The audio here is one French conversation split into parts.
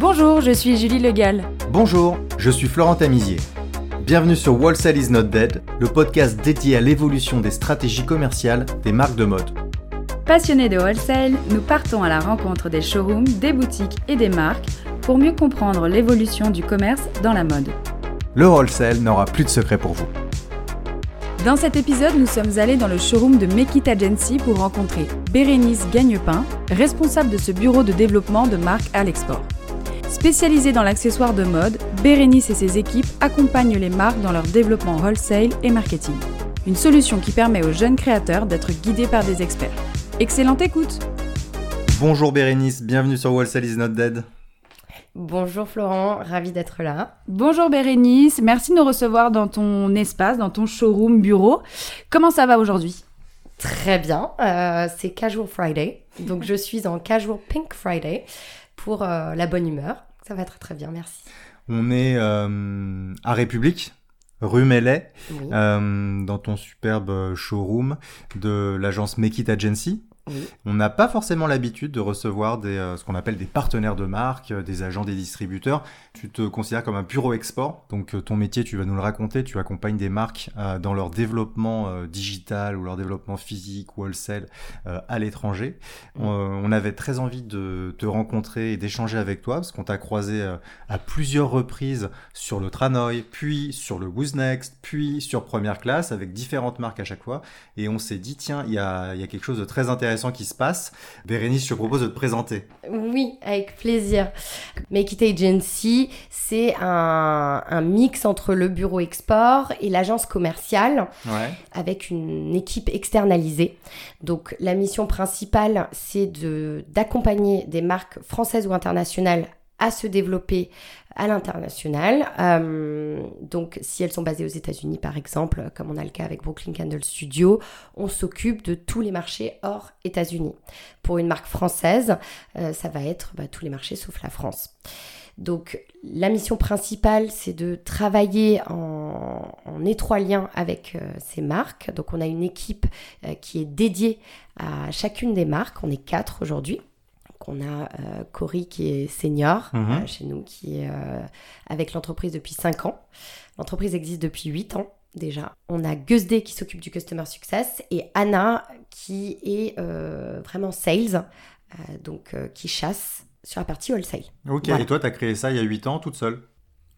Bonjour, je suis Julie Legal. Bonjour, je suis Florent Tamizier. Bienvenue sur Wholesale is not dead, le podcast dédié à l'évolution des stratégies commerciales des marques de mode. Passionnés de wholesale, nous partons à la rencontre des showrooms, des boutiques et des marques pour mieux comprendre l'évolution du commerce dans la mode. Le wholesale n'aura plus de secret pour vous. Dans cet épisode, nous sommes allés dans le showroom de Make It Agency pour rencontrer Bérénice Gagnepin, responsable de ce bureau de développement de marques à l'export. Spécialisée dans l'accessoire de mode, Bérénice et ses équipes accompagnent les marques dans leur développement wholesale et marketing. Une solution qui permet aux jeunes créateurs d'être guidés par des experts. Excellente écoute Bonjour Bérénice, bienvenue sur Wholesale is not dead. Bonjour Florent, ravi d'être là. Bonjour Bérénice, merci de nous recevoir dans ton espace, dans ton showroom bureau. Comment ça va aujourd'hui? Très bien, euh, c'est Casual Friday, donc je suis en Casual Pink Friday pour euh, la bonne humeur. Ça va très très bien, merci. On est euh, à République, rue Mellet, dans ton superbe showroom de l'agence Make It Agency. On n'a pas forcément l'habitude de recevoir des, euh, ce qu'on appelle des partenaires de marque, euh, des agents, des distributeurs. Tu te considères comme un bureau export, donc euh, ton métier, tu vas nous le raconter, tu accompagnes des marques dans leur développement digital ou leur développement physique ou wholesale à l'étranger. On, avait très envie de te rencontrer et d'échanger avec toi parce qu'on t'a croisé à plusieurs reprises sur le Tranoï, puis sur le Who's Next, puis sur Première Classe avec différentes marques à chaque fois. Et on s'est dit, tiens, il y a, y a quelque chose de très intéressant qui se passe. Bérénice, je te propose de te présenter. Oui, avec plaisir. Make It Agency, c'est un, mix entre le bureau export et l'agence commerciale, avec une équipe externalisée. Donc la mission principale, c'est d'accompagner des marques françaises ou internationales à se développer à l'international. Euh, donc, si elles sont basées aux États-Unis, par exemple, comme on a le cas avec Brooklyn Candle Studio, on s'occupe de tous les marchés hors États-Unis. Pour une marque française, euh, ça va être bah, tous les marchés sauf la France. Donc, la mission principale, c'est de travailler en, étroit lien avec euh, ces marques. Donc, on a une équipe qui est dédiée à chacune des marques. On est quatre aujourd'hui. On a euh, Cory qui est senior mhm. euh, chez nous, qui est euh, avec l'entreprise depuis 5 ans. L'entreprise existe depuis 8 ans déjà. On a Gusde qui s'occupe du Customer Success et Anna qui est vraiment sales, donc qui chasse sur la partie wholesale. Ok, et toi, tu as créé ça il y a 8 ans toute seule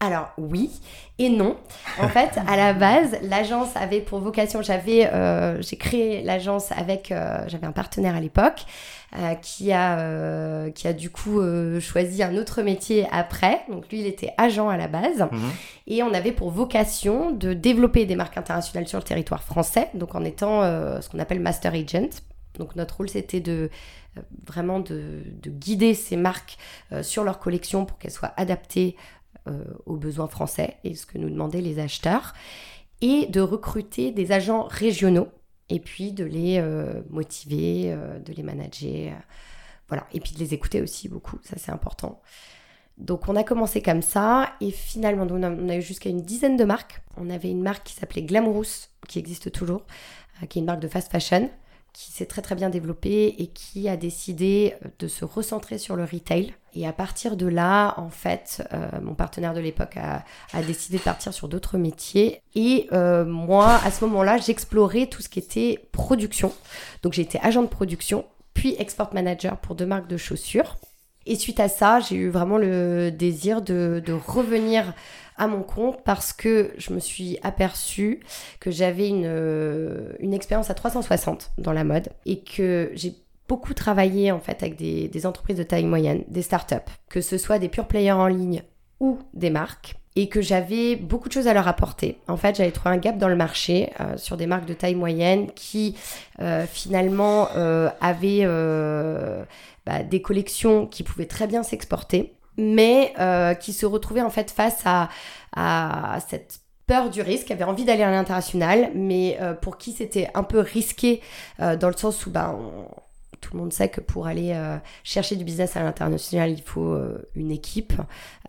alors oui et non. En fait, à la base, l'agence avait pour vocation, j'avais, j'ai créé l'agence avec, j'avais un partenaire à l'époque euh, qui, a, euh, qui a du coup euh, choisi un autre métier après. Donc lui, il était agent à la base. Mhm. Et on avait pour vocation de développer des marques internationales sur le territoire français, donc en étant ce qu'on appelle master agent. Donc notre rôle, c'était de vraiment de, de, guider ces marques sur leur collection pour qu'elles soient adaptées aux besoins français et ce que nous demandaient les acheteurs, et de recruter des agents régionaux et puis de les euh, motiver, euh, de les manager, euh, voilà, et puis de les écouter aussi beaucoup, ça c'est important. Donc on a commencé comme ça et finalement on a, on a eu jusqu'à une dizaine de marques. On avait une marque qui s'appelait Glamorous, qui existe toujours, qui est une marque de fast fashion qui s'est très très bien développé et qui a décidé euh, de se recentrer sur le retail. Et à partir de là, en fait, euh, mon partenaire de l'époque a, décidé de partir sur d'autres métiers. Et euh, moi, à ce moment-là, j'explorais tout ce qui était production. Donc été agent de production, puis export manager pour deux marques de chaussures. Et suite à ça, j'ai eu vraiment le désir de revenir à mon compte parce que je me suis aperçue que j'avais une, euh, expérience à 360 dans la mode et que j'ai beaucoup travaillé en fait avec des, entreprises de taille moyenne, des startups, que ce soit des pure players en ligne ou des marques et que j'avais beaucoup de choses à leur apporter. En fait, j'avais trouvé un gap dans le marché euh, sur des marques de taille moyenne qui euh, finalement avaient bah, des collections qui pouvaient très bien s'exporter, mais euh, qui se retrouvaient en fait face à, cette peur du risque, avait envie d'aller à l'international, mais euh, pour qui c'était un peu risqué euh, dans le sens où ben, tout le monde sait que pour aller chercher du business à l'international, il faut une équipe.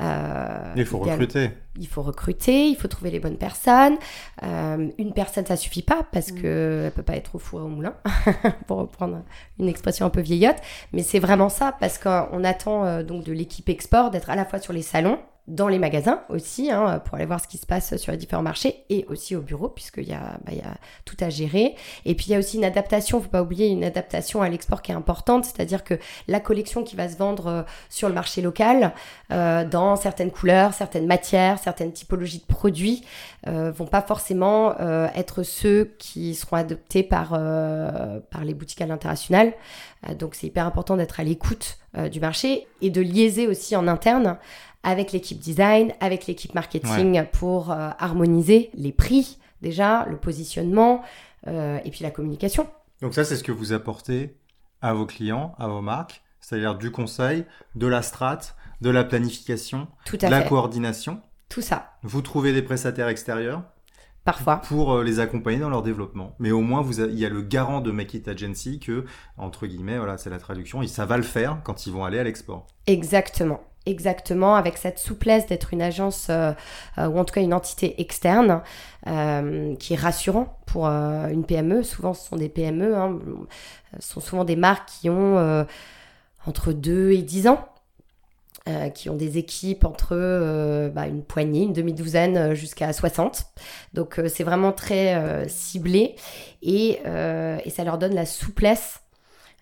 il faut recruter. Il faut recruter, il faut trouver les bonnes personnes. une personne, ça suffit pas parce mm. qu'elle peut pas être au four et au moulin, pour reprendre une expression un peu vieillotte. Mais c'est vraiment ça parce qu'on attend donc de l'équipe export d'être à la fois sur les salons, dans les magasins aussi, hein, pour aller voir ce qui se passe sur les différents marchés, et aussi au bureau, puisqu'il y, a, bah, y a tout à gérer. Et puis il y a aussi une adaptation, faut pas oublier une adaptation à l'export qui est importante, c'est-à-dire que la collection qui va se vendre euh, sur le marché local, euh, dans certaines couleurs, certaines matières, certaines typologies de produits, euh, vont pas forcément euh, être ceux qui seront adoptés par, par les boutiques à l'international. donc c'est hyper important d'être à l'écoute du marché et de liaiser aussi en interne avec l'équipe design, avec l'équipe marketing pour euh, harmoniser les prix déjà, le positionnement euh, et puis la communication. Donc ça, c'est ce que vous apportez à vos clients, à vos marques, c'est-à-dire du conseil, de la strat, de la planification, de la coordination. Tout ça. Vous trouvez des prestataires extérieurs Parfois. Pour euh, les accompagner dans leur développement. Mais au moins, vous il y a le garant de Make It Agency que, entre guillemets, voilà, c'est la traduction, ça va le faire quand ils vont aller à l'export. Exactement exactement avec cette souplesse d'être une agence euh, euh, ou en tout cas une entité externe euh, qui est rassurant pour une PME. Souvent, ce sont des PME, hein, ce sont souvent des marques qui ont entre 2 et 10 ans. qui ont des équipes entre bah, une poignée, une demi-douzaine jusqu'à 60. Donc c'est vraiment très ciblé et, et, ça leur donne la souplesse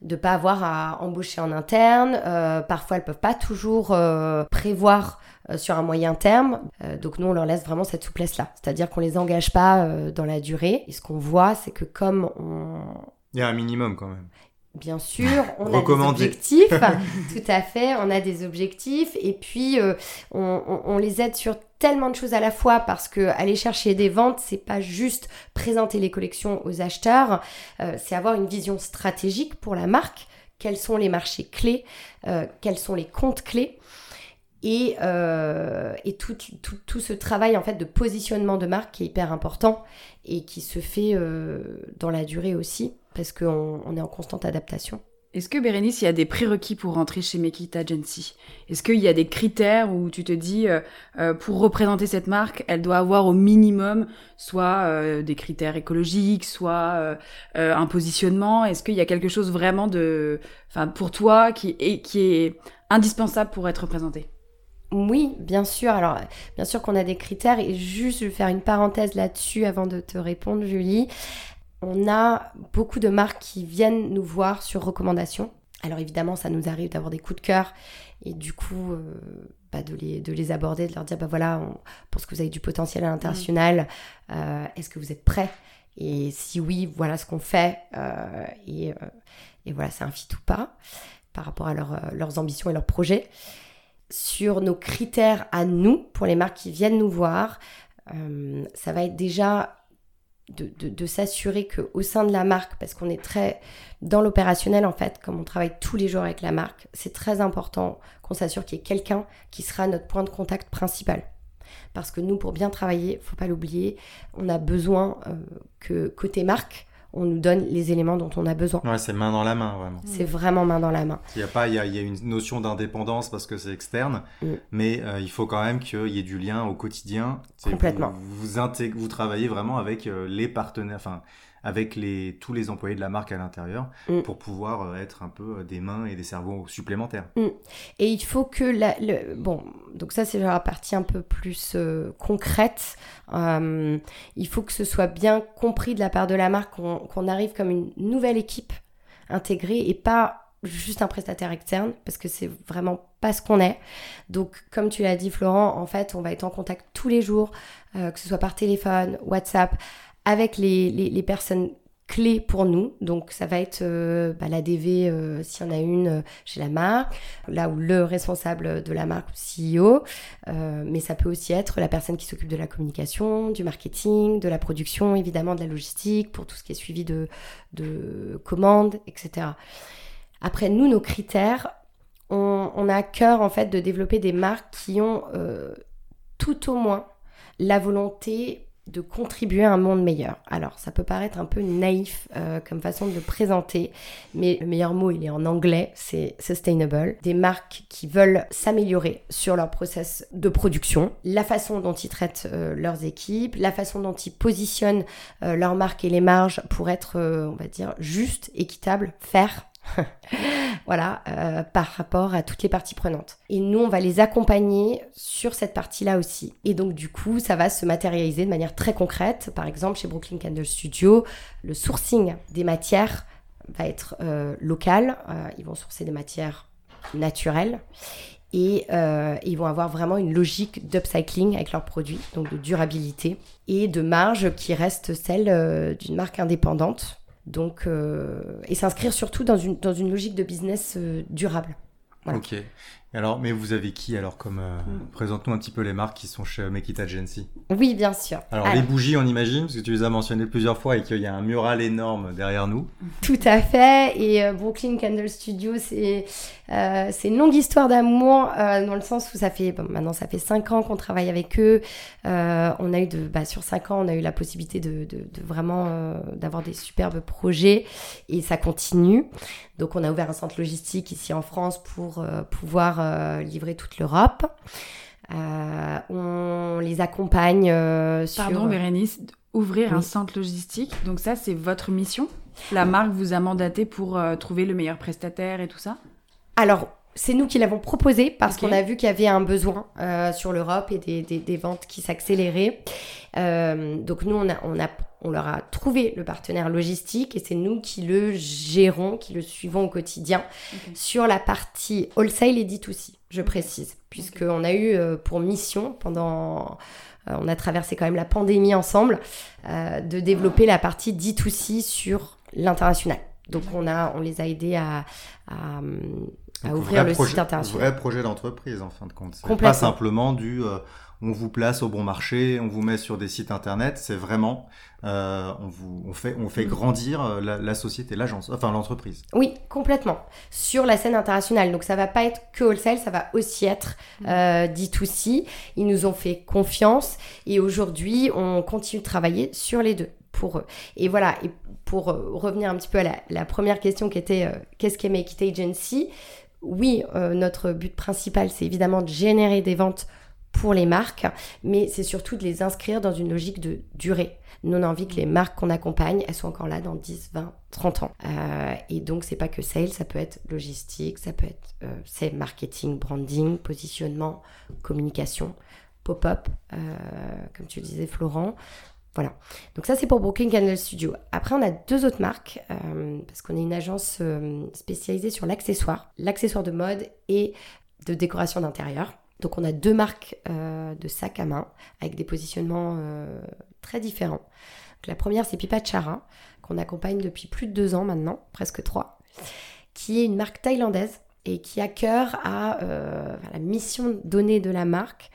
de pas avoir à embaucher en interne. Euh, parfois, elles peuvent pas toujours euh, prévoir euh, sur un moyen terme. donc nous, on leur laisse vraiment cette souplesse-là. C'est-à-dire qu'on les engage pas dans la durée. Et ce qu'on voit, c'est que comme on... Il y a un minimum quand même. Bien sûr, on a des objectifs, tout à fait, on a des objectifs. Et puis on, les aide sur tellement de choses à la fois parce que aller chercher des ventes, c'est pas juste présenter les collections aux acheteurs, euh, c'est avoir une vision stratégique pour la marque, quels sont les marchés clés, euh, quels sont les comptes clés? Et, euh, et tout, tout, tout, ce travail en fait de positionnement de marque qui est hyper important et qui se fait dans la durée aussi parce qu'on on est en constante adaptation. Est-ce que Bérénice, il y a des prérequis pour rentrer chez Make It Agency? Est-ce qu'il y a des critères où tu te dis, euh, euh, pour représenter cette marque, elle doit avoir au minimum soit euh, des critères écologiques, soit un positionnement? Est-ce qu'il y a quelque chose vraiment de, enfin, pour toi qui est, qui est indispensable pour être représenté? Oui, bien sûr. Alors, bien sûr qu'on a des critères et juste je vais faire une parenthèse là-dessus avant de te répondre, Julie on a beaucoup de marques qui viennent nous voir sur recommandation. Alors évidemment, ça nous arrive d'avoir des coups de cœur et du coup, euh, bah, de, les, de, les, aborder, de leur dire, bah voilà, on pense que vous avez du potentiel à l'international, euh, est-ce que vous êtes prêts? Et si oui, voilà ce qu'on fait. Euh, et, voilà, c'est un fit ou pas par rapport à leurs ambitions et leurs projets. Sur nos critères à nous, pour les marques qui viennent nous voir, ça va être déjà de, s'assurer qu'au sein de la marque, parce qu'on est très dans l'opérationnel en fait, comme on travaille tous les jours avec la marque, c'est très important qu'on s'assure qu'il y ait quelqu'un qui sera notre point de contact principal. Parce que nous, pour bien travailler, faut pas l'oublier, on a besoin euh, que côté marque, on nous donne les éléments dont on a besoin. Ouais, c'est main dans la main, vraiment. C'est vraiment main dans la main. Il y a pas, il y a, une notion d'indépendance parce que c'est externe, mm. mais euh, il faut quand même qu'il y ait du lien au quotidien. Complètement. Vous, vous, vous, travaillez vraiment avec euh, les partenaires, enfin, avec les, tous les employés de la marque à l'intérieur mm. pour pouvoir euh, être un peu euh, des mains et des cerveaux supplémentaires. Mm. Et il faut que la, le, bon, donc ça c'est la partie un peu plus euh, concrète. il faut que ce soit bien compris de la part de la marque qu'on arrive comme une nouvelle équipe intégrée et pas juste un prestataire externe parce que c'est vraiment pas ce qu'on est. Donc comme tu l'as dit Florent, en fait on va être en contact tous les jours, que ce soit par téléphone, WhatsApp, avec les, les, personnes clés pour nous. Donc ça va être euh, bah, la DV euh, s'il y en a une euh, chez la marque, là où le responsable de la marque, CEO, mais ça peut aussi être la personne qui s'occupe de la communication, du marketing, de la production, évidemment de la logistique, pour tout ce qui est suivi de, de commandes, etc. Après, nous, nos critères, on, on, a à cœur en fait de développer des marques qui ont tout au moins la volonté de contribuer à un monde meilleur. Alors, ça peut paraître un peu naïf euh, comme façon de le présenter, mais le meilleur mot, il est en anglais, c'est sustainable. Des marques qui veulent s'améliorer sur leur process de production, la façon dont ils traitent euh, leurs équipes, la façon dont ils positionnent euh, leurs marques et les marges pour être, on va dire, juste, équitable, faire voilà, euh, par rapport à toutes les parties prenantes. Et nous, on va les accompagner sur cette partie-là aussi. Et donc, du coup, ça va se matérialiser de manière très concrète. Par exemple, chez Brooklyn Candle Studio, le sourcing des matières va être euh, local. Euh, ils vont sourcer des matières naturelles. Et ils vont avoir vraiment une logique d'upcycling avec leurs produits, donc de durabilité et de marge qui reste celle d'une marque indépendante donc, euh, et s'inscrire surtout dans une, dans une logique de business euh, durable. Alors, mais vous avez qui alors comme euh, mm. présente-nous un petit peu les marques qui sont chez Make It Agency. Oui, bien sûr. Alors, les bougies, on imagine, parce que tu les as mentionnées plusieurs fois et qu'il y a un mural énorme derrière nous. Tout à fait. Et euh, Brooklyn Candle Studio, c'est euh, c'est une longue histoire d'amour dans le sens où ça fait bon, maintenant ça fait cinq ans qu'on travaille avec eux. on a eu de bah, sur cinq ans, on a eu la possibilité de, de, de vraiment d'avoir des superbes projets et ça continue. Donc, on a ouvert un centre logistique ici en France pour pouvoir euh, livrer toute l'Europe. Euh, on les accompagne euh, sur... Pardon Bérénice, ouvrir un centre logistique, donc ça c'est votre mission? La marque vous a mandaté pour trouver le meilleur prestataire et tout ça? Alors, c'est nous qui l'avons proposé parce qu'on a vu qu'il y avait un besoin sur l'Europe et des, ventes qui s'accéléraient. donc nous, on a, on a on leur a trouvé le partenaire logistique et c'est nous qui le gérons, qui le suivons au quotidien sur la partie wholesale et D2C, je précise, puisqu'on a eu euh, pour mission pendant euh, on a traversé quand même la pandémie ensemble, euh, de développer la partie D2C sur l'international. Donc on, a, on les a aidés à, ouvrir le site international. Un vrai projet d'entreprise en fin de compte. C'est pas simplement du on vous place au bon marché, on vous met sur des sites internet. C'est vraiment, euh, on, vous, on, fait, on fait grandir euh, la, société, l'agence, enfin l'entreprise. Oui, complètement. Sur la scène internationale. Donc ça va pas être que wholesale, ça va aussi être euh, D2C. Ils nous ont fait confiance et aujourd'hui, on continue de travailler sur les deux pour eux. Et voilà, et pour revenir un petit peu à la, première question qui était qu'est-ce qu'est Make It Agency? Oui, notre but principal, c'est évidemment de générer des ventes pour les marques, mais c'est surtout de les inscrire dans une logique de durée. Nous, on a envie que les marques qu'on accompagne, elles soient encore là dans 10, 20, 30 ans. Euh, et donc, c'est pas que sales, ça peut être logistique, ça peut être euh, c'est marketing, branding, positionnement, communication, pop-up, euh, comme tu disais, Florent. Voilà. Donc ça, c'est pour Brooklyn Candle Studio. Après, on a deux autres marques, parce qu'on est une agence spécialisée sur l'accessoire, l'accessoire de mode et de décoration d'intérieur. Donc on a deux marques euh, de sacs à main avec des positionnements euh, très différents. la première c'est Pipa Chara qu'on accompagne depuis plus de deux ans maintenant, presque trois, qui est une marque thaïlandaise et qui a cœur à euh, la mission donnée de la marque,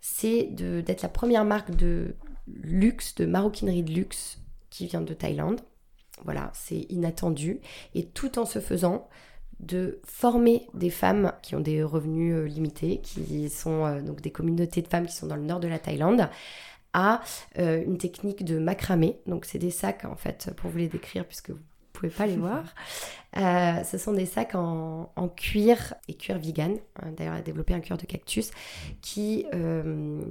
c'est d'être la première marque de luxe, de maroquinerie de luxe qui vient de Thaïlande. Voilà, c'est inattendu. Et tout en se faisant, de former des femmes qui ont des revenus euh, limités, qui sont euh, donc des communautés de femmes qui sont dans le nord de la Thaïlande, à euh, une technique de macramé. Donc c'est des sacs en fait, pour vous les décrire puisque vous pouvez pas les voir. ce sont des sacs en, cuir et cuir vegan. D'ailleurs, elle a développé un cuir de cactus qui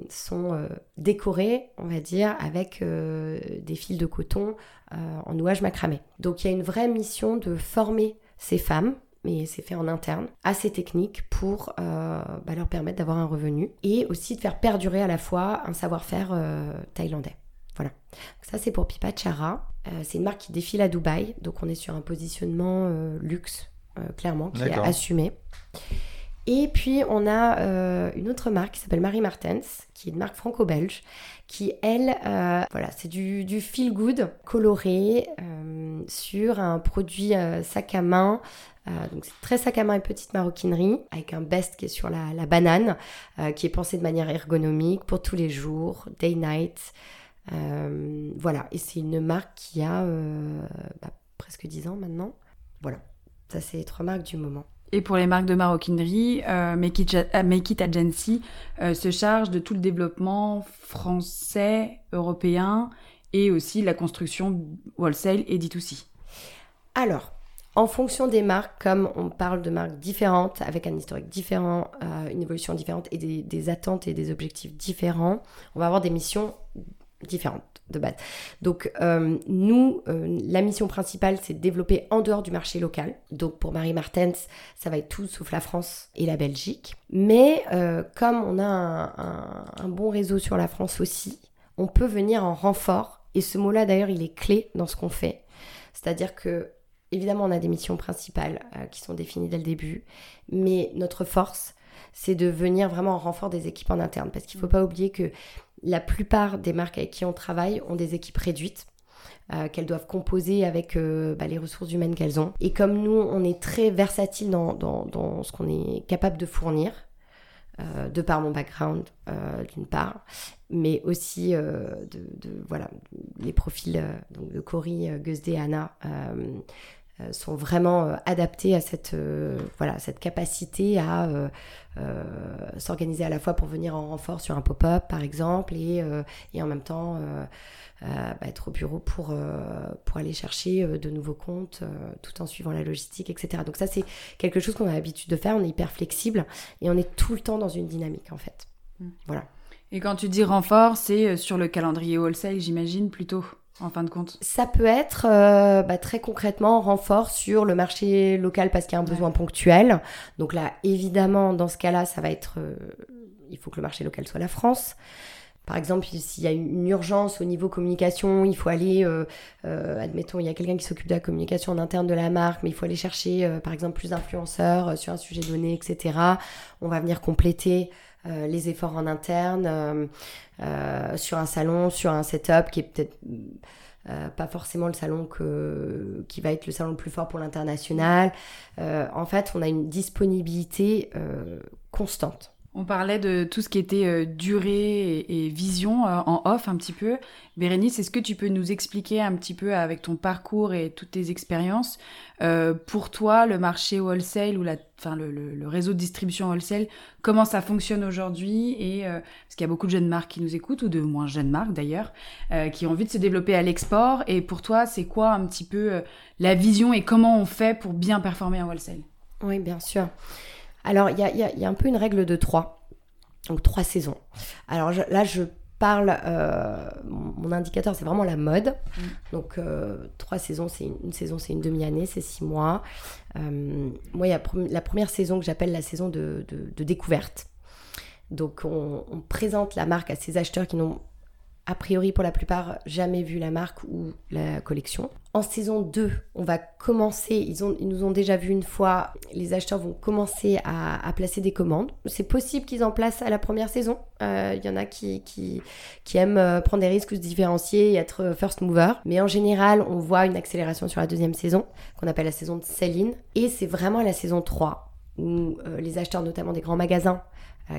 sont décorés, on va dire, avec des fils de coton en nouage macramé. Donc il y a une vraie mission de former ces femmes mais c'est fait en interne, à ces techniques pour euh, bah, leur permettre d'avoir un revenu et aussi de faire perdurer à la fois un savoir-faire euh, thaïlandais. Voilà. ça c'est pour Pipa Chara. Euh, c'est une marque qui défile à Dubaï, donc on est sur un positionnement luxe, clairement, qui est assumé. Et puis on a une autre marque qui s'appelle Marie Martens, qui est une marque franco-belge, qui elle, voilà, c'est du, du, feel good coloré sur un produit sac à main euh, donc c'est très sac à main et petite maroquinerie, avec un best qui est sur la, banane, euh, qui est pensé de manière ergonomique pour tous les jours, day night. Euh, voilà, et c'est une marque qui a bah, presque 10 ans maintenant. Voilà, ça c'est les trois marques du moment. Et pour les marques de maroquinerie, euh, Make, It, Agency se charge de tout le développement français, européen et aussi la construction wholesale et D2C. Alors, en fonction des marques, comme on parle de marques différentes, avec un historique différent, euh, une évolution différente et des, attentes et des objectifs différents, on va avoir des missions différentes de base. Donc euh, nous, euh, la mission principale, c'est de développer en dehors du marché local. Donc pour Marie Martens, ça va être tout sauf la France et la Belgique. Mais comme on a un bon réseau sur la France aussi, on peut venir en renfort. Et ce mot-là, d'ailleurs, il est clé dans ce qu'on fait. C'est-à-dire que Évidemment, on a des missions principales euh, qui sont définies dès le début, mais notre force, c'est de venir vraiment en renfort des équipes en interne. Parce qu'il ne faut pas oublier que la plupart des marques avec qui on travaille ont des équipes réduites. Euh, qu'elles doivent composer avec euh, bah, les ressources humaines qu'elles ont. Et comme nous, on est très versatile dans, ce qu'on est capable de fournir, de par mon background d'une part, mais aussi de, voilà les profils de Cory, Gusde, Anna euh, sont vraiment euh, adaptés à cette, euh, voilà, cette capacité à s'organiser à la fois pour venir en renfort sur un pop-up par exemple et, et en même temps bah, être au bureau pour, pour aller chercher de nouveaux comptes tout en suivant la logistique, etc. Donc ça c'est quelque chose qu'on a l'habitude de faire, on est hyper flexible et on est tout le temps dans une dynamique en fait. Mm. Voilà. Et quand tu dis renfort, c'est sur le calendrier wholesale, j'imagine, plutôt? En fin de compte Ça peut être euh, bah, très concrètement renfort sur le marché local parce qu'il y a un besoin ponctuel. Donc là, évidemment, dans ce cas-là, ça va être... Euh, il faut que le marché local soit la France. Par exemple, s'il y a une urgence au niveau communication, il faut aller, euh, admettons, il y a quelqu'un qui s'occupe de la communication en interne de la marque, mais il faut aller chercher, par exemple, plus d'influenceurs sur un sujet donné, etc. On va venir compléter les efforts en interne. Euh, sur un salon, sur un setup qui est peut-être euh, pas forcément le salon que, qui va être le salon le plus fort pour l'international. Euh, en fait, on a une disponibilité constante. On parlait de tout ce qui était euh, durée et, vision euh, en off un petit peu. Bérénice, est-ce que tu peux nous expliquer un petit peu avec ton parcours et toutes tes expériences, euh, pour toi, le marché wholesale ou enfin, le, réseau de distribution wholesale, comment ça fonctionne aujourd'hui et parce qu'il y a beaucoup de jeunes marques qui nous écoutent ou de moins jeunes marques d'ailleurs, qui ont envie de se développer à l'export. Et pour toi, c'est quoi un petit peu la vision et comment on fait pour bien performer en wholesale? Oui, bien sûr. Alors, il y a, un peu une règle de trois. Donc, trois saisons. Alors là, je parle, euh, mon indicateur, c'est vraiment la mode. Mm. Donc, euh, trois saisons, c'est une, saison, c'est une demi-année, c'est six mois. Euh, moi, il y a la première saison que j'appelle la saison de, découverte. Donc, on, on, présente la marque à ses acheteurs qui n'ont a priori pour la plupart jamais vu la marque ou la collection. En saison 2, on va commencer, ils, ont, ils nous ont déjà vu une fois, les acheteurs vont commencer à, placer des commandes. C'est possible qu'ils en placent à la première saison. Euh, il y en a qui, qui, aiment euh, prendre des risques, se différencier et être euh, first mover. Mais en général, on voit une accélération sur la deuxième saison, qu'on appelle la saison de sell-in. Et c'est vraiment la saison 3 où les acheteurs, notamment des grands magasins,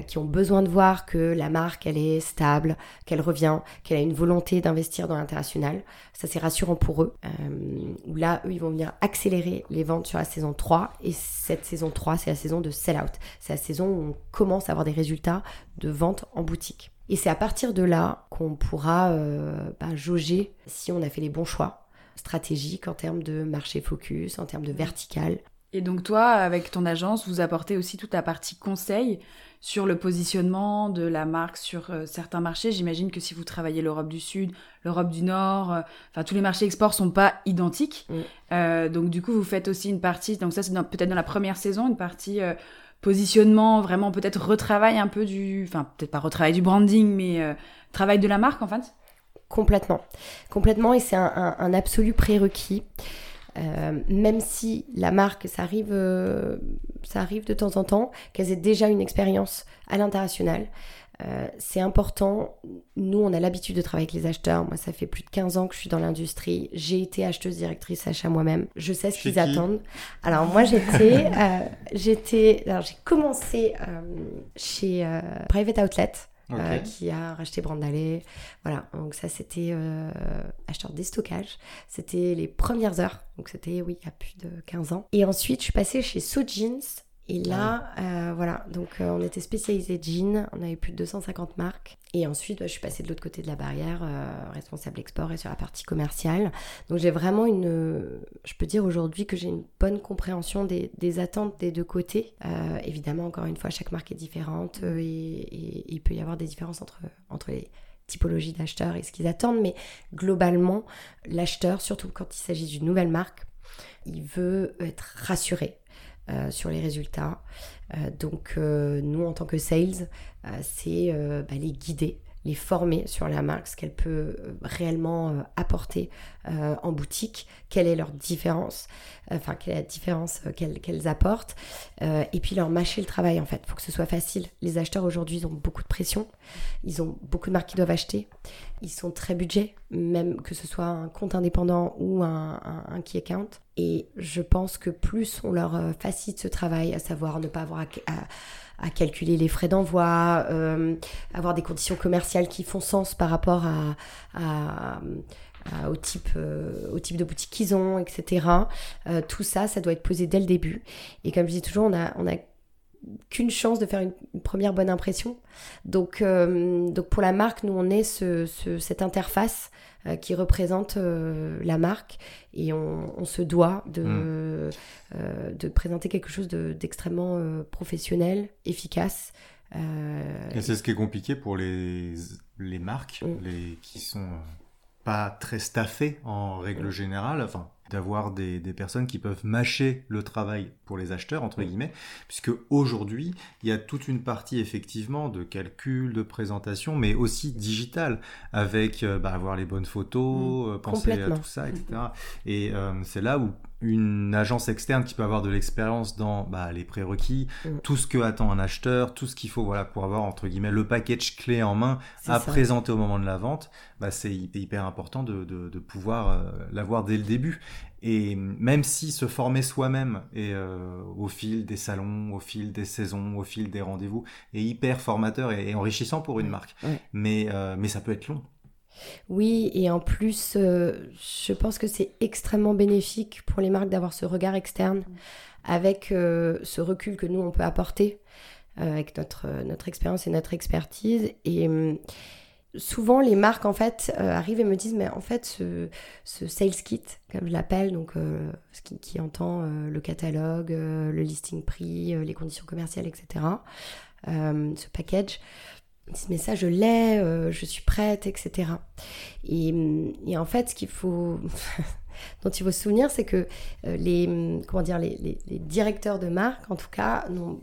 qui ont besoin de voir que la marque, elle est stable, qu'elle revient, qu'elle a une volonté d'investir dans l'international. Ça, c'est rassurant pour eux. Euh, là, eux, ils vont venir accélérer les ventes sur la saison 3. Et cette saison 3, c'est la saison de sell-out. C'est la saison où on commence à avoir des résultats de vente en boutique. Et c'est à partir de là qu'on pourra euh, bah, jauger si on a fait les bons choix stratégiques en termes de marché focus, en termes de vertical. Et donc toi, avec ton agence, vous apportez aussi toute la partie conseil sur le positionnement de la marque sur euh, certains marchés. J'imagine que si vous travaillez l'Europe du Sud, l'Europe du Nord, euh, enfin tous les marchés export sont pas identiques. Mm. Euh, donc du coup, vous faites aussi une partie. Donc ça, c'est peut-être dans la première saison, une partie positionnement, vraiment peut-être retravail un peu du, enfin peut-être pas retravail du branding, mais travail de la marque en fait? Complètement, complètement, et c'est un, un absolu prérequis. Euh, même si la marque, ça arrive, euh, ça arrive de temps en temps, qu'elles aient déjà une expérience à l'international. Euh, c'est important. Nous, on a l'habitude de travailler avec les acheteurs. Moi, ça fait plus de 15 ans que je suis dans l'industrie. J'ai été acheteuse directrice achat moi-même. Je sais ce qu'ils attendent. Alors, moi, j'étais, j'étais, alors j'ai commencé chez Private Outlet qui a racheté Brandalé. Voilà, donc ça c'était acheteur déstockage. C'était les premières heures, donc c'était oui, il y a plus de 15 ans. Et ensuite, je suis passée chez So Jeans et là, euh, voilà, donc euh, on était spécialisé jeans, on avait plus de 250 marques. Et ensuite, bah, je suis passée de l'autre côté de la barrière, euh, responsable export et sur la partie commerciale. Donc j'ai vraiment une, je peux dire aujourd'hui que j'ai une bonne compréhension des, attentes des deux côtés. évidemment, encore une fois, chaque marque est différente et, il peut y avoir des différences entre, entre les typologies d'acheteurs et ce qu'ils attendent. Mais globalement, l'acheteur, surtout quand il s'agit d'une nouvelle marque, il veut être rassuré euh, sur les résultats. Euh, donc euh, nous, en tant que sales, c'est bah, les guider les former sur la marque, ce qu'elle peut réellement apporter en boutique, quelle est leur différence, enfin quelle est la différence qu'elles apportent, et puis leur mâcher le travail en fait, pour que ce soit facile. Les acheteurs aujourd'hui, ils ont beaucoup de pression, ils ont beaucoup de marques qui doivent acheter, ils sont très budget, même que ce soit un compte indépendant ou un, key account. Et je pense que plus on leur euh, facilite ce travail, à savoir ne pas avoir à, calculer les frais d'envoi, euh, avoir des conditions commerciales qui font sens par rapport à, au, type, euh, au type de boutique qu'ils ont, etc. tout ça, ça doit être posé dès le début. Et comme je dis toujours, on a, on a qu'une chance de faire une, première bonne impression. Donc, euh, donc pour la marque, nous on est ce, cette interface euh, qui représente euh, la marque et on, se doit de, mm. de présenter quelque chose d'extrêmement professionnel, efficace. Et c'est ce qui est compliqué pour les, les marques mm. les, qui sont pas très staffées en règle mm. générale. Enfin, d'avoir des, personnes qui peuvent mâcher le travail pour les acheteurs, entre guillemets, puisque aujourd'hui, il y a toute une partie effectivement de calcul, de présentation, mais aussi digitale, avec euh, bah, avoir les bonnes photos, mmh. euh, penser à tout ça, etc. Et euh, c'est là où une agence externe qui peut avoir de l'expérience dans bah, les prérequis, mm. tout ce que attend un acheteur, tout ce qu'il faut voilà pour avoir entre guillemets le package clé en main à présenter au moment de la vente, bah, c'est hyper important de, de, pouvoir euh, l'avoir dès le début. Et même si se former soi-même et euh, au fil des salons, au fil des saisons, au fil des rendez-vous est hyper formateur et, enrichissant pour une marque, mais euh, mais ça peut être long. Oui, et en plus, euh, je pense que c'est extrêmement bénéfique pour les marques d'avoir ce regard externe, avec euh, ce recul que nous, on peut apporter euh, avec notre, expérience et notre expertise. Et hum, souvent, les marques, en fait, arrivent et me disent, mais en fait, ce, ce sales kit, comme je l'appelle, donc ce qui, qui entend le catalogue, le listing prix, les conditions commerciales, etc., ce package, mais ça je l'ai, euh, je suis prête, etc. Et, en fait, ce qu'il faut, dont il faut se souvenir, c'est que euh, les, comment dire, les, directeurs de marque, en tout cas, n'ont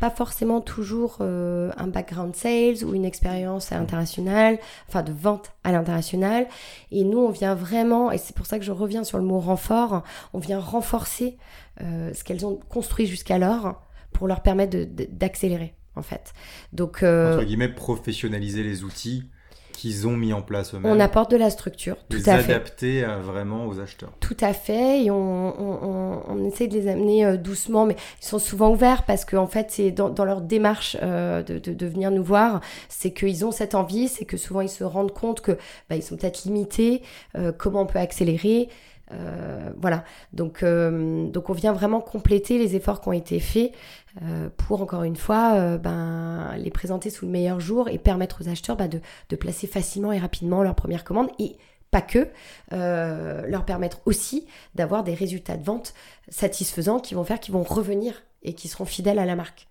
pas forcément toujours euh, un background sales ou une expérience internationale, enfin de vente à l'international. Et nous, on vient vraiment, et c'est pour ça que je reviens sur le mot renfort, on vient renforcer ce qu'elles ont construit jusqu'alors pour leur permettre d'accélérer en fait. Donc, euh, Entre guillemets, professionnaliser les outils qu'ils ont mis en place eux-mêmes. On apporte de la structure, tout les à fait. adapter vraiment aux acheteurs. Tout à fait, et on, on, essaie de les amener euh, doucement, mais ils sont souvent ouverts parce qu'en en fait, c'est dans, leur démarche euh, de, de, venir nous voir, c'est qu'ils ont cette envie, c'est que souvent ils se rendent compte que bah, ils sont peut-être limités, comment on peut accélérer. Euh, voilà, donc, euh, donc on vient vraiment compléter les efforts qui ont été faits euh, pour, encore une fois, ben, les présenter sous le meilleur jour et permettre aux acheteurs ben, de, de, placer facilement et rapidement leur première commande et pas que, leur permettre aussi d'avoir des résultats de vente satisfaisants qui vont faire qu'ils vont revenir et qui seront fidèles à la marque.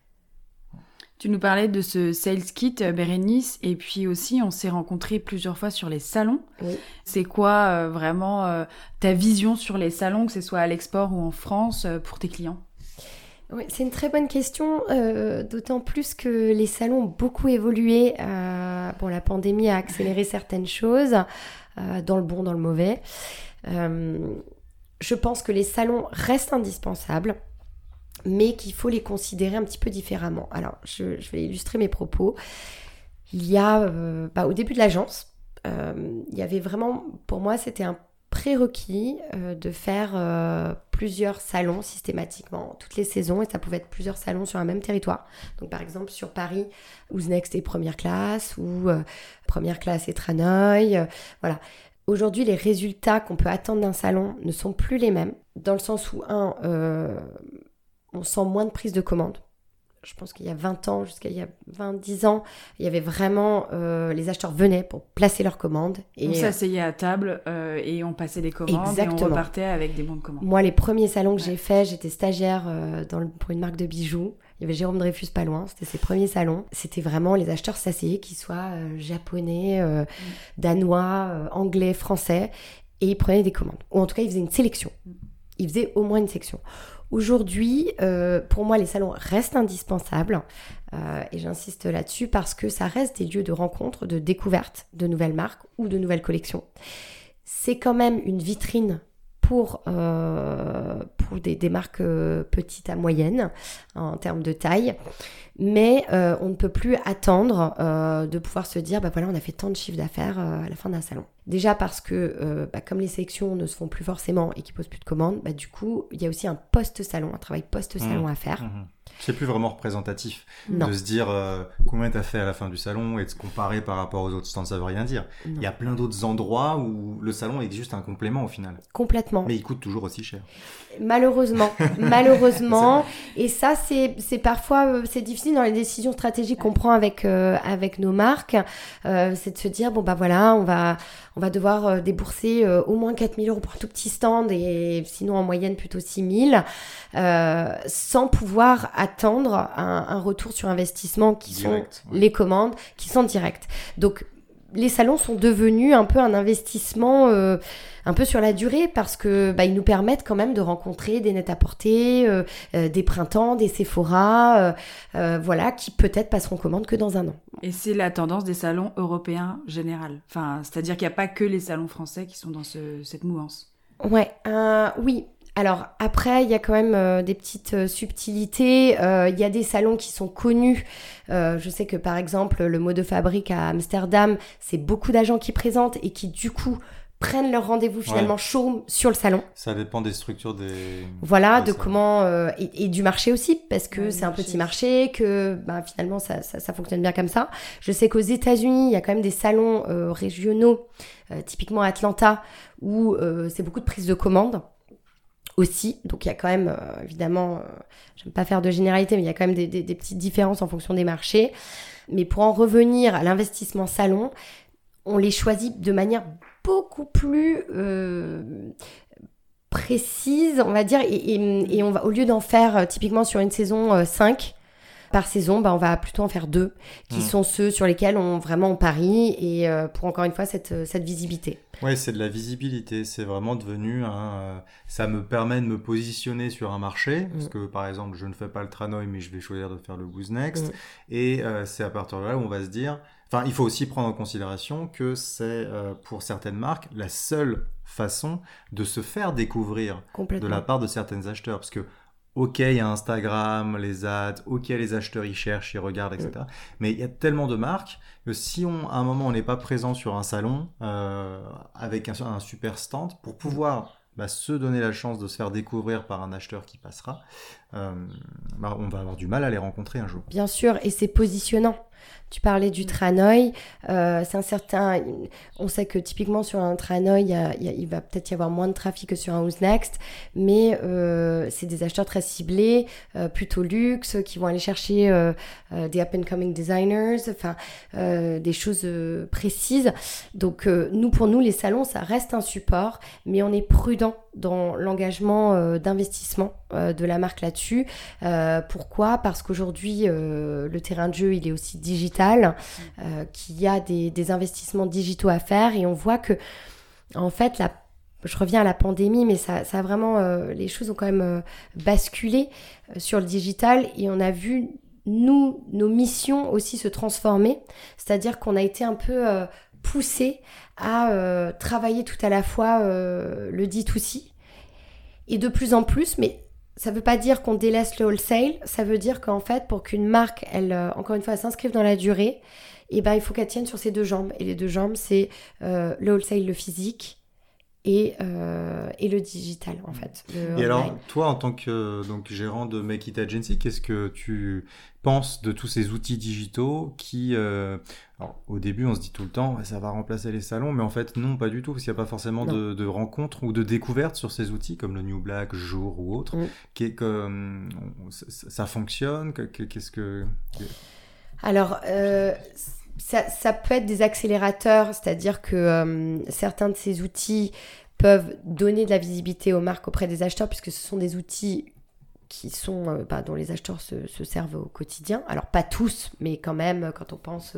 Tu nous parlais de ce sales kit, euh, Bérénice, et puis aussi on s'est rencontrés plusieurs fois sur les salons. C'est quoi euh, vraiment euh, ta vision sur les salons, que ce soit à l'export ou en France, pour tes clients? Oui, c'est une très bonne question, d'autant plus que les salons ont beaucoup évolué. bon, la pandémie a accéléré certaines choses, dans le bon, dans le mauvais. je pense que les salons restent indispensables mais qu'il faut les considérer un petit peu différemment. Alors, je, vais illustrer mes propos. Il y a, euh, bah, au début de l'agence, euh, il y avait vraiment, pour moi, c'était un prérequis de faire plusieurs salons systématiquement toutes les saisons et ça pouvait être plusieurs salons sur un même territoire. Donc par exemple sur Paris, Who's Next est première classe ou première classe et Tranoï, voilà. Aujourd'hui, les résultats qu'on peut attendre d'un salon ne sont plus les mêmes, dans le sens où, un, on sent moins de prise de commande je pense qu'il y a 20 ans, jusqu'à il y a 20, 10 ans, il y avait vraiment, euh, les acheteurs venaient pour placer leurs commandes. Et on s'asseyait à table euh, et on passait des commandes Exactement. et on repartait avec des bons de commande. Moi, les premiers salons que j'ai faits, j'étais stagiaire euh, dans pour une marque de bijoux. Il y avait Jérôme Dreyfus pas loin, c'était ses premiers salons. C'était vraiment les acheteurs s'asseyaient, qu'ils soient japonais, mm. danois, anglais, français, et ils prenaient des commandes. Ou en tout cas, ils faisaient une sélection. Mm. Ils faisaient au moins une section. Aujourd'hui, euh, pour moi, les salons restent indispensables. Euh, et j'insiste là-dessus parce que ça reste des lieux de rencontre, de découverte de nouvelles marques ou de nouvelles collections. C'est quand même une vitrine pour, euh, pour des, des marques petites à moyennes en termes de taille mais euh, on ne peut plus attendre euh, de pouvoir se dire, bah voilà, on a fait tant de chiffres d'affaires euh, à la fin d'un salon. Déjà parce que, bah, comme les sélections ne se font plus forcément et qui posent plus de commandes, bah, du coup, il y a aussi un post-salon, un travail post-salon mmh. à faire. Mmh. C'est plus vraiment représentatif de se dire euh, combien tu as fait à la fin du salon et de se comparer par rapport aux autres stands, ça veut rien dire. Il y a plein d'autres endroits où le salon est juste un complément au final. Complètement. Mais il coûte toujours aussi cher. Malheureusement, malheureusement. et ça, c'est parfois euh, c'est difficile dans les décisions stratégiques qu'on prend avec euh, avec nos marques. c'est de se dire bon bah voilà, on va on va devoir débourser au moins 4000 euros pour un tout petit stand et sinon en moyenne plutôt 6000 sans pouvoir attendre un, retour sur investissement qui sont les commandes, qui sont directes. Donc les salons sont devenus un peu un investissement euh, un peu sur la durée parce que bah, ils nous permettent quand même de rencontrer des net à porter, euh, euh, des printemps, des Sephora, voilà, qui peut-être passeront commande que dans un an. Et c'est la tendance des salons européens général. Enfin, c'est-à-dire qu'il n'y a pas que les salons français qui sont dans cette mouvance. Ouais, oui, alors après, il y a quand même euh, des petites euh, subtilités. Euh, il y a des salons qui sont connus. je sais que par exemple, le mot de fabrique à Amsterdam, c'est beaucoup d'agents qui présentent et qui du coup prennent leur rendez-vous finalement chaud sur le salon. Ça dépend des structures des. Voilà, de comment et, du marché aussi parce que c'est un petit marché que ben, finalement ça, ça, fonctionne bien comme ça. Je sais qu'aux États-Unis il y a quand même des salons régionaux, typiquement Atlanta où c'est beaucoup de prise de commandes aussi. Donc il y a quand même, euh, évidemment, euh, j'aime pas faire de généralité, mais il y a quand même des, petites différences en fonction des marchés. Mais pour en revenir à l'investissement salon, on les choisit de manière beaucoup plus euh, précise, on va dire, et, on va, au lieu d'en faire typiquement sur une saison 5, par saison, bah, on va plutôt en faire deux, qui mmh. sont ceux sur lesquels on vraiment on parie et pour encore une fois cette, cette visibilité. Oui, c'est de la visibilité. C'est vraiment devenu un. Euh, ça me permet de me positionner sur un marché. Mm. Parce que, par exemple, je ne fais pas le Tranoï, mais je vais choisir de faire le Boost Next. Mm. Et euh, c'est à partir de là où on va se dire. Enfin, il faut aussi prendre en considération que c'est, euh, pour certaines marques, la seule façon de se faire découvrir de la part de certains acheteurs. Parce que ok, il y a Instagram, les ads, ok, les acheteurs y cherchent, ils regardent, etc. Mm. Mais il y a tellement de marques que si on, à un moment on n'est pas présent sur un salon euh, avec un, super stand, pour pouvoir bah, se donner la chance de se faire découvrir par un acheteur qui passera, euh, bah, on va avoir du mal à les rencontrer un jour. Bien sûr, et c'est positionnant. Tu parlais du Tranoï, euh, c'est un certain. On sait que typiquement sur un Tranoï, il, va peut-être y avoir moins de trafic que sur un Who's Next, mais euh, c'est des acheteurs très ciblés, euh, plutôt luxe, qui vont aller chercher des up and coming designers, enfin des choses précises. Donc nous, pour nous, les salons, ça reste un support, mais on est prudent dans l'engagement d'investissement de la marque là-dessus. pourquoi? Parce qu'aujourd'hui, le terrain de jeu, il est aussi digital, euh, qu'il y a des, investissements digitaux à faire. Et on voit que, en fait, la, je reviens à la pandémie, mais ça, ça a vraiment, euh, les choses ont quand même euh, basculé sur le digital. Et on a vu nous, nos missions aussi se transformer, c'est-à-dire qu'on a été un peu poussé à travailler tout à la fois le dit aussi et de plus en plus, mais ça ne veut pas dire qu'on délaisse le wholesale, ça veut dire qu'en fait, pour qu'une marque, elle, euh, encore une fois, s'inscrive dans la durée, et eh ben, il faut qu'elle tienne sur ses deux jambes. Et les deux jambes, c'est euh, le wholesale, le physique, et, et le digital en fait. et alors, toi en tant que donc, gérant de Make It Agency, qu'est-ce que tu penses de tous ces outils digitaux qui, alors, au début, on se dit tout le temps, ça va remplacer les salons, mais en fait, non, pas du tout, parce qu'il n'y a pas forcément de, rencontres ou de découvertes sur ces outils, comme le New Black, Jour ou autre. Mm. Qui que, ça, fonctionne? Qu'est-ce que. Alors, euh, ça, peut être des accélérateurs, c'est-à-dire que euh, certains de ces outils peuvent donner de la visibilité aux marques auprès des acheteurs, puisque ce sont des outils qui sont, euh, bah, dont les acheteurs se, se, servent au quotidien. Alors, pas tous, mais quand même, quand on pense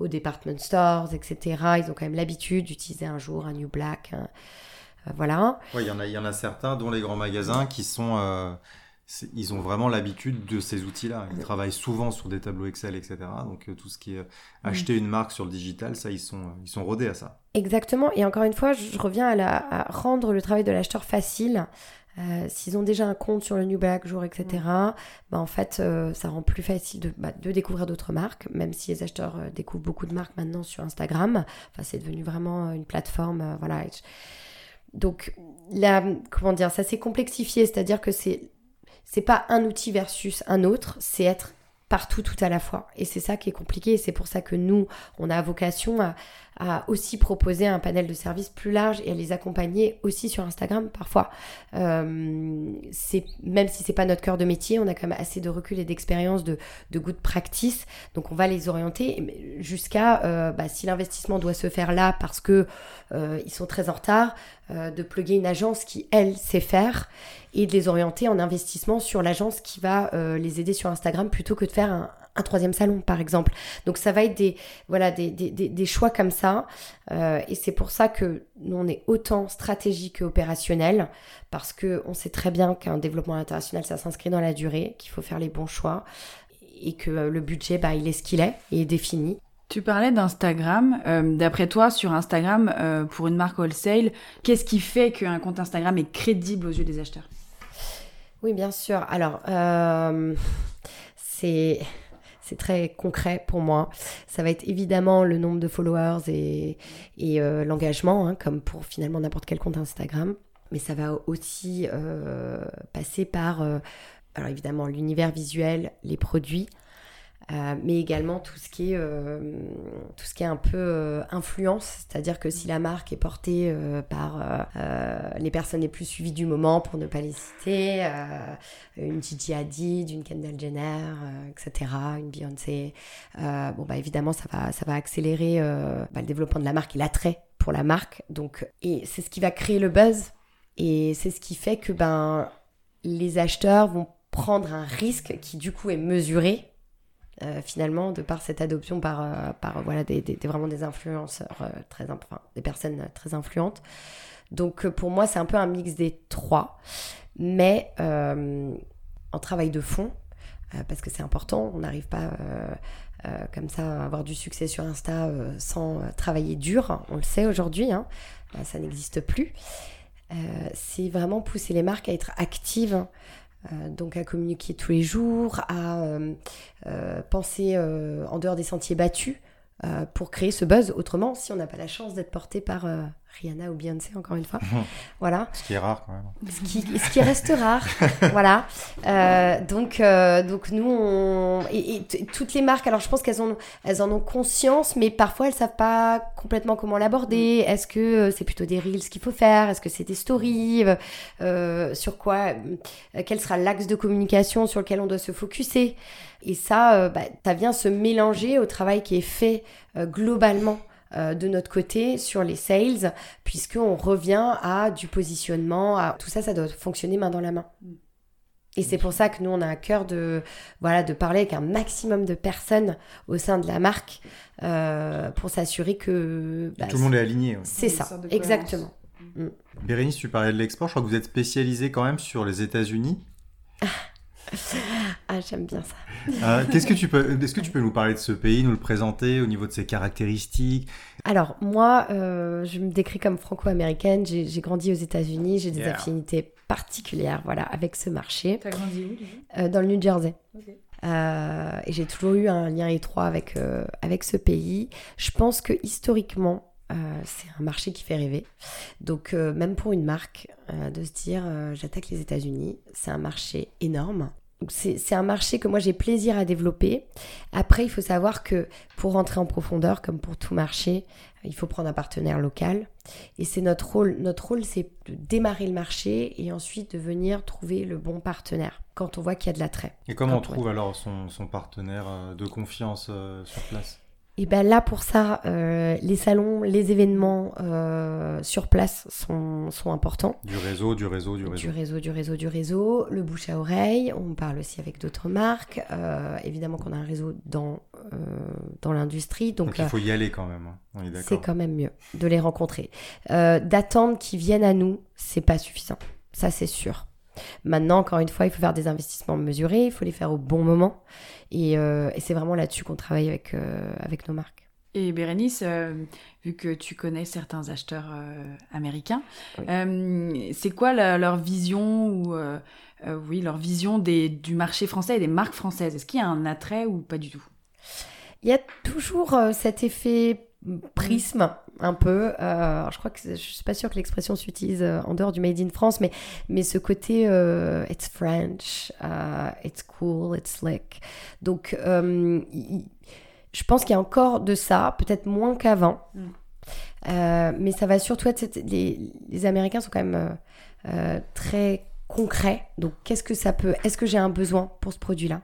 aux department stores, etc. Ils ont quand même l'habitude d'utiliser un jour un New Black. Euh, voilà. Oui, il y, en a, y en a certains, dont les grands magasins, qui sont. Euh, ils ont vraiment l'habitude de ces outils-là. Ils travaillent souvent sur des tableaux Excel, etc. Donc euh, tout ce qui est acheter une marque sur le digital, ça, ils sont, ils sont rodés à ça. Exactement. Et encore une fois, je reviens à, la, à rendre le travail de l'acheteur facile. Euh, s'ils ont déjà un compte sur le New Black Jour, etc., bah, en fait, euh, ça rend plus facile de, bah, de découvrir d'autres marques, même si les acheteurs euh, découvrent beaucoup de marques maintenant sur Instagram. Enfin, c'est devenu vraiment une plateforme, voilà. Donc, là, comment dire, ça s'est complexifié, c'est-à-dire que c'est c'est pas un outil versus un autre, c'est être partout tout à la fois. Et c'est ça qui est compliqué. Et c'est pour ça que nous, on a vocation à, à, aussi proposer un panel de services plus large et à les accompagner aussi sur Instagram parfois. Euh, c'est même si c'est pas notre cœur de métier, on a quand même assez de recul et d'expérience de, de good practice. Donc on va les orienter jusqu'à euh, bah, si l'investissement doit se faire là parce que euh, ils sont très en retard, euh, de plugger une agence qui elle sait faire et de les orienter en investissement sur l'agence qui va euh, les aider sur Instagram plutôt que de faire un, troisième salon par exemple. Donc ça va être des, voilà, des, des, des choix comme ça euh, et c'est pour ça que nous on est autant stratégique qu'opérationnel parce que on sait très bien qu'un développement international ça s'inscrit dans la durée, qu'il faut faire les bons choix et que euh, le budget bah, il est ce qu'il est et est défini. Tu parlais d'Instagram. D'après toi, sur Instagram, pour une marque wholesale, qu'est-ce qui fait qu'un compte Instagram est crédible aux yeux des acheteurs? Oui, bien sûr. Alors, euh, c'est très concret pour moi. Ça va être évidemment le nombre de followers et, euh, l'engagement, hein, comme pour finalement n'importe quel compte Instagram. Mais ça va aussi euh, passer par, alors évidemment, l'univers visuel, les produits, euh, mais également tout ce qui est, euh, tout ce qui est un peu euh, influence, c'est-à-dire que si la marque est portée par les personnes les plus suivies du moment, pour ne pas les citer, une Gigi Hadid, une Kendall Jenner, etc., une Beyoncé, bon bah évidemment ça va, ça va accélérer bah, le développement de la marque et l'attrait pour la marque. Donc, et c'est ce qui va créer le buzz et c'est ce qui fait que ben les acheteurs vont prendre un risque qui du coup est mesuré euh, finalement, de par cette adoption par, euh, par voilà, des, vraiment des influenceurs euh, très, enfin, des personnes très influentes. Donc pour moi, c'est un peu un mix des trois, mais en travail de fond, parce que c'est important, on n'arrive pas comme ça à avoir du succès sur Insta sans travailler dur, on le sait aujourd'hui, hein, ça n'existe plus. c'est vraiment pousser les marques à être actives euh, donc à communiquer tous les jours, à euh, euh, penser en dehors des sentiers battus pour créer ce buzz. Autrement, si on n'a pas la chance d'être porté par Rihanna ou Beyoncé, encore une fois. voilà. Ce qui est rare quand même. Ce qui, ce qui reste rare. voilà. Euh, donc, euh, donc nous, on... et, toutes les marques, alors je pense qu'elles elles en ont conscience, mais parfois elles savent pas complètement comment l'aborder. Mm. Est-ce que euh, c'est plutôt des reels qu'il faut faire? Est-ce que c'est des stories? Sur quoi Quel sera l'axe de communication sur lequel on doit se focuser? Et ça, bah, ça vient se mélanger au travail qui est fait globalement euh, de notre côté sur les sales, puisqu'on revient à du positionnement, à... tout ça, ça doit fonctionner main dans la main. Et c'est pour ça que nous, on a à cœur de, voilà, de parler avec un maximum de personnes au sein de la marque euh, pour s'assurer que... Bah, tout le monde est aligné. C'est ça, exactement. Mm. Bérénice, tu parlais de l'export, je crois que vous êtes spécialisé quand même sur les États-Unis. ah, j'aime bien ça. Euh, qu'est-ce que tu peux, est-ce que tu peux nous parler de ce pays, nous le présenter au niveau de ses caractéristiques? Alors moi, euh, je me décris comme franco-américaine. J'ai, grandi aux États-Unis, j'ai des affinités particulières, voilà, avec ce marché. T'as grandi où euh, Dans le New Jersey. et j'ai toujours eu un lien étroit avec avec ce pays. Je pense que historiquement, c'est un marché qui fait rêver. Donc même pour une marque, de se dire j'attaque les États-Unis, c'est un marché énorme c'est un marché que moi j'ai plaisir à développer. Après, il faut savoir que pour rentrer en profondeur, comme pour tout marché, il faut prendre un partenaire local. Et c'est notre rôle. Notre rôle, c'est de démarrer le marché et ensuite de venir trouver le bon partenaire quand on voit qu'il y a de l'attrait. Et comment on trouve alors son, partenaire euh, de confiance euh, sur place? Et bien là, pour ça, euh, les salons, les événements euh, sur place sont, sont, importants. Du réseau, du réseau, du réseau. Du réseau, du réseau, du réseau. Le bouche à oreille, on parle aussi avec d'autres marques. Euh, évidemment qu'on a un réseau dans, dans l'industrie. Donc, il faut y aller quand même. Hein. C'est quand même mieux de les rencontrer. D'attendre qu'ils viennent à nous, c'est pas suffisant. Ça, c'est sûr. Maintenant, encore une fois, il faut faire des investissements mesurés, il faut les faire au bon moment. Et, euh, c'est vraiment là-dessus qu'on travaille avec, euh, avec nos marques. Et Bérénice, euh, vu que tu connais certains acheteurs américains, c'est quoi leur vision ou oui leur vision des, du marché français et des marques françaises? Est-ce qu'il y a un attrait ou pas du tout? Il y a toujours cet effet prisme un peu. Euh, je crois que je suis pas sûre que l'expression s'utilise euh, en dehors du Made in France, mais, mais ce côté euh, it's French, it's cool, it's slick. Donc, je pense qu'il y a encore de ça, peut-être moins qu'avant. Mm. mais ça va surtout être. Les, les Américains sont quand même très concrets. Donc, qu'est-ce que ça peut. Est-ce que j'ai un besoin pour ce produit-là?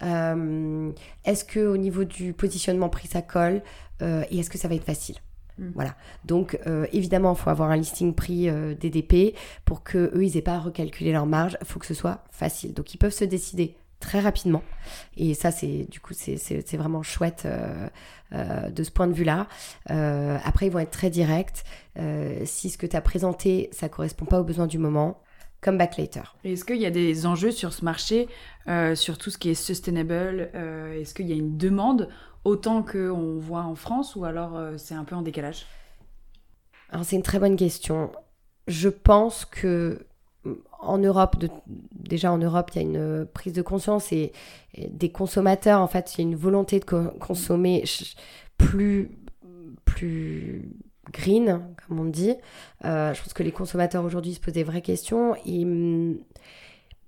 Est-ce que au niveau du positionnement prix ça colle? Et est-ce que ça va être facile? Mm. Voilà. Donc, euh, évidemment, il faut avoir un listing prix euh, DDP pour que eux, ils aient pas à recalculer leur marge. Il faut que ce soit facile. Donc, ils peuvent se décider très rapidement. Et ça, c'est du coup, c'est vraiment chouette de ce point de vue-là. après, ils vont être très directs. si ce que tu as présenté, ça correspond pas aux besoins du moment, comme back later. Est-ce qu'il y a des enjeux sur ce marché, sur tout ce qui est sustainable Est-ce qu'il y a une demande autant qu'on voit en France ou alors euh, c'est un peu en décalage? C'est une très bonne question. Je pense que mm, en Europe, déjà en Europe, il y a une prise de conscience et, des consommateurs, en fait, il y a une volonté de consommer plus, plus green, comme on dit. Euh, je pense que les consommateurs aujourd'hui se posent des vraies questions. Et, mm,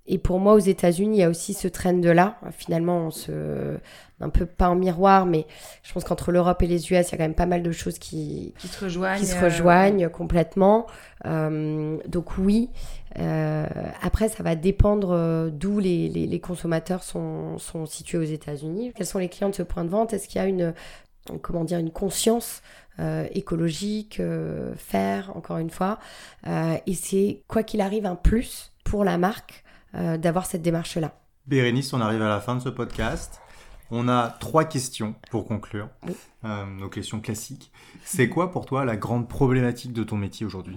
et pour moi, aux États-Unis, il y a aussi ce trend-là. Finalement, on se, un peu pas en miroir, mais je pense qu'entre l'Europe et les US, il y a quand même pas mal de choses qui, qui se rejoignent, qui se rejoignent complètement. Euh, donc oui. Euh, après, ça va dépendre euh, d'où les, les, consommateurs sont, sont situés aux États-Unis. Quels sont les clients de ce point de vente? Est-ce qu'il y a une, comment dire, une conscience écologique, faire, encore une fois? et c'est, quoi qu'il arrive, un plus pour la marque d'avoir cette démarche-là. Bérénice, on arrive à la fin de ce podcast. On a trois questions pour conclure, euh, nos questions classiques. C'est quoi pour toi la grande problématique de ton métier aujourd'hui?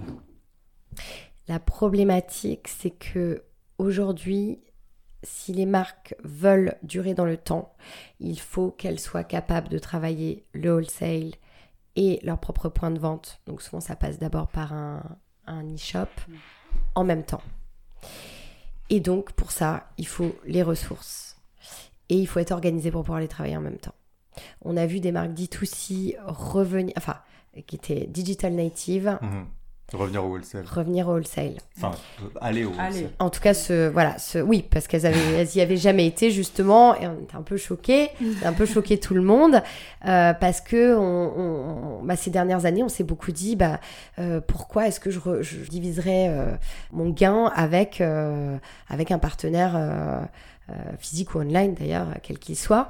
La problématique, c'est que aujourd'hui, si les marques veulent durer dans le temps, il faut qu'elles soient capables de travailler le wholesale et leur propre point de vente. Donc souvent, ça passe d'abord par un, un e-shop en même temps. Et donc, pour ça, il faut les ressources et il faut être organisé pour pouvoir les travailler en même temps. On a vu des marques D2C revenir, enfin, qui étaient digital native. Mhm. Revenir au wholesale. Revenir au wholesale. Enfin, aller au wholesale. En tout cas, ce, voilà, ce, oui, parce qu'elles avaient, elles y avaient jamais été justement, et on était un peu choqués, un peu choqué tout le monde, euh, parce que on, bah, ces dernières années, on s'est beaucoup dit, bah, euh, pourquoi est-ce que je, je diviserais euh, mon gain avec avec un partenaire euh, physique ou online d'ailleurs, quel qu'il soit.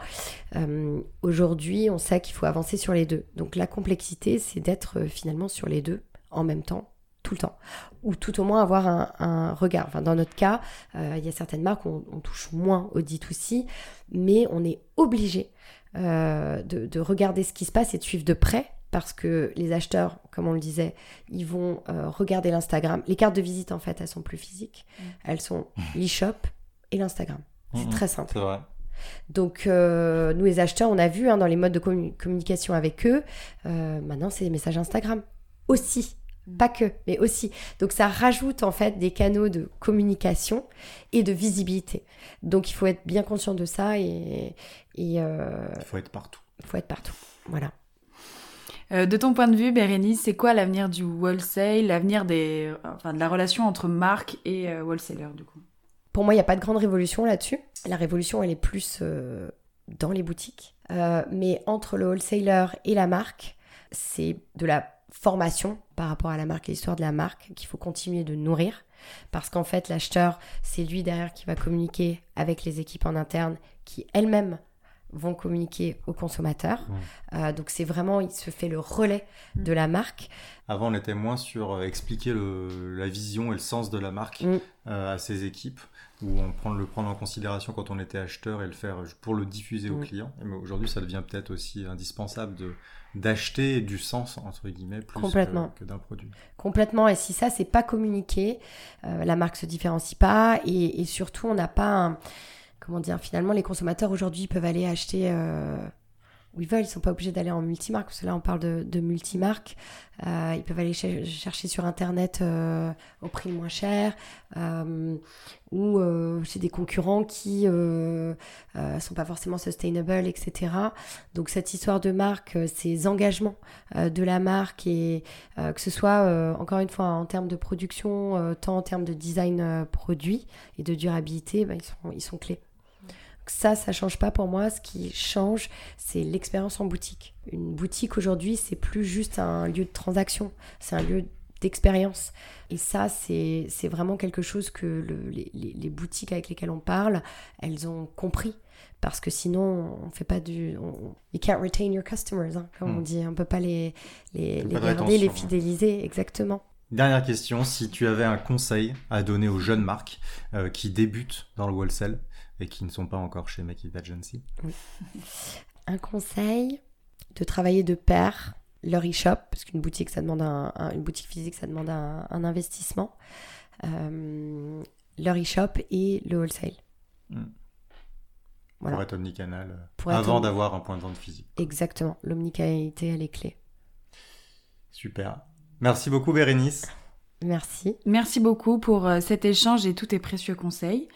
Euh, aujourd'hui, on sait qu'il faut avancer sur les deux. Donc la complexité, c'est d'être euh, finalement sur les deux en même temps tout le temps, ou tout au moins avoir un, regard. Enfin, dans notre cas, il y a certaines marques où on, touche moins au D2C, mais on est obligé de, regarder ce qui se passe et de suivre de près, parce que les acheteurs, comme on le disait, ils vont regarder l'Instagram. Les cartes de visite, en fait, elles sont plus physiques. Mmh. Elles sont l'e-shop et l'Instagram. C'est mhm. très simple. C'est vrai. Donc, euh, nous, les acheteurs, on a vu hein, dans les modes de communication avec eux, euh, maintenant, c'est des messages Instagram aussi. Mhm. Pas que, mais aussi. Donc, ça rajoute en fait des canaux de communication et de visibilité. Donc, il faut être bien conscient de ça et. et euh, il faut être partout. Il faut être partout. Voilà. Euh, de ton point de vue, Bérénice, c'est quoi l'avenir du wholesale, l'avenir des, enfin, de la relation entre marque et euh, wholesaler du coup? Pour moi, il n'y a pas de grande révolution là-dessus. La révolution, elle est plus euh, dans les boutiques. mais entre le wholesaler et la marque, c'est de la formation par rapport à la marque et l'histoire de la marque qu'il faut continuer de nourrir. Parce qu'en fait, l'acheteur, c'est lui derrière qui va communiquer avec les équipes en interne qui elles-mêmes vont communiquer aux consommateurs. Euh, donc c'est vraiment, il se fait le relais mm. de la marque. Avant, on était moins sur euh, expliquer le, la vision et le sens de la marque mm. euh, à ses équipes, ou on prend le prendre en considération quand on était acheteur et le faire pour le diffuser aux mm. clients. Mais aujourd'hui, ça devient peut-être aussi indispensable de d'acheter du sens entre guillemets plus que, d'un produit. Complètement. Et si ça c'est pas communiqué, la marque se différencie pas et, et surtout on n'a pas un comment dire, finalement, les consommateurs aujourd'hui peuvent aller acheter euh, où ils veulent. Ils sont pas obligés d'aller en multimarque, parce que là, on parle de, de multimarque. Euh, ils peuvent aller chercher sur Internet euh, au prix moins cher, ou chez des concurrents qui ne sont pas forcément sustainable, etc. Donc, cette histoire de marque, ces engagements de la marque, et que ce soit, encore une fois, en termes de production, tant en termes de design produit et de durabilité, ben, ils sont clés ça, ça change pas pour moi. Ce qui change, c'est l'expérience en boutique. Une boutique aujourd'hui, c'est plus juste un lieu de transaction, c'est un lieu d'expérience. Et ça, c'est vraiment quelque chose que les, boutiques avec lesquelles on parle, elles ont compris. Parce que sinon, on fait pas du. On, you can't retain your customers, hein, comme on hmm. dit. On peut pas les, les, les garder, les fidéliser, exactement. Dernière question, si tu avais un conseil à donner aux jeunes marques euh, qui débutent dans le wholesale, et qui ne sont pas encore chez Make It Agency. Un conseil de travailler de pair leur e-shop, parce qu'une boutique, ça demande un, une boutique physique, ça demande un, investissement. Euh, leur e-shop et le wholesale. Hmm. Pour être omnicanal, Pour avant d'avoir un point de vente physique. Exactement, l'omnicanalité, elle est clé. Super. Merci beaucoup, Bérénice. Merci. Merci beaucoup pour euh, cet échange et tous tes précieux conseils.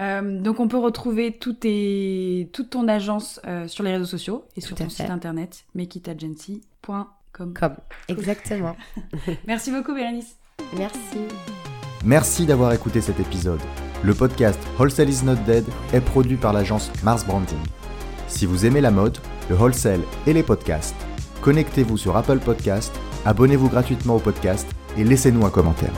Euh, donc on peut retrouver tout tes, toute ton agence euh, sur les réseaux sociaux et sur ton site internet makitagency.com. Comme, exactement. Merci beaucoup Bérénice. Merci. Merci d'avoir écouté cet épisode. Le podcast Wholesale is not dead est produit par l'agence Mars Branding. Si vous aimez la mode, le wholesale et les podcasts, connectez-vous sur Apple Podcast, abonnez-vous gratuitement au podcast et laissez-nous un commentaire.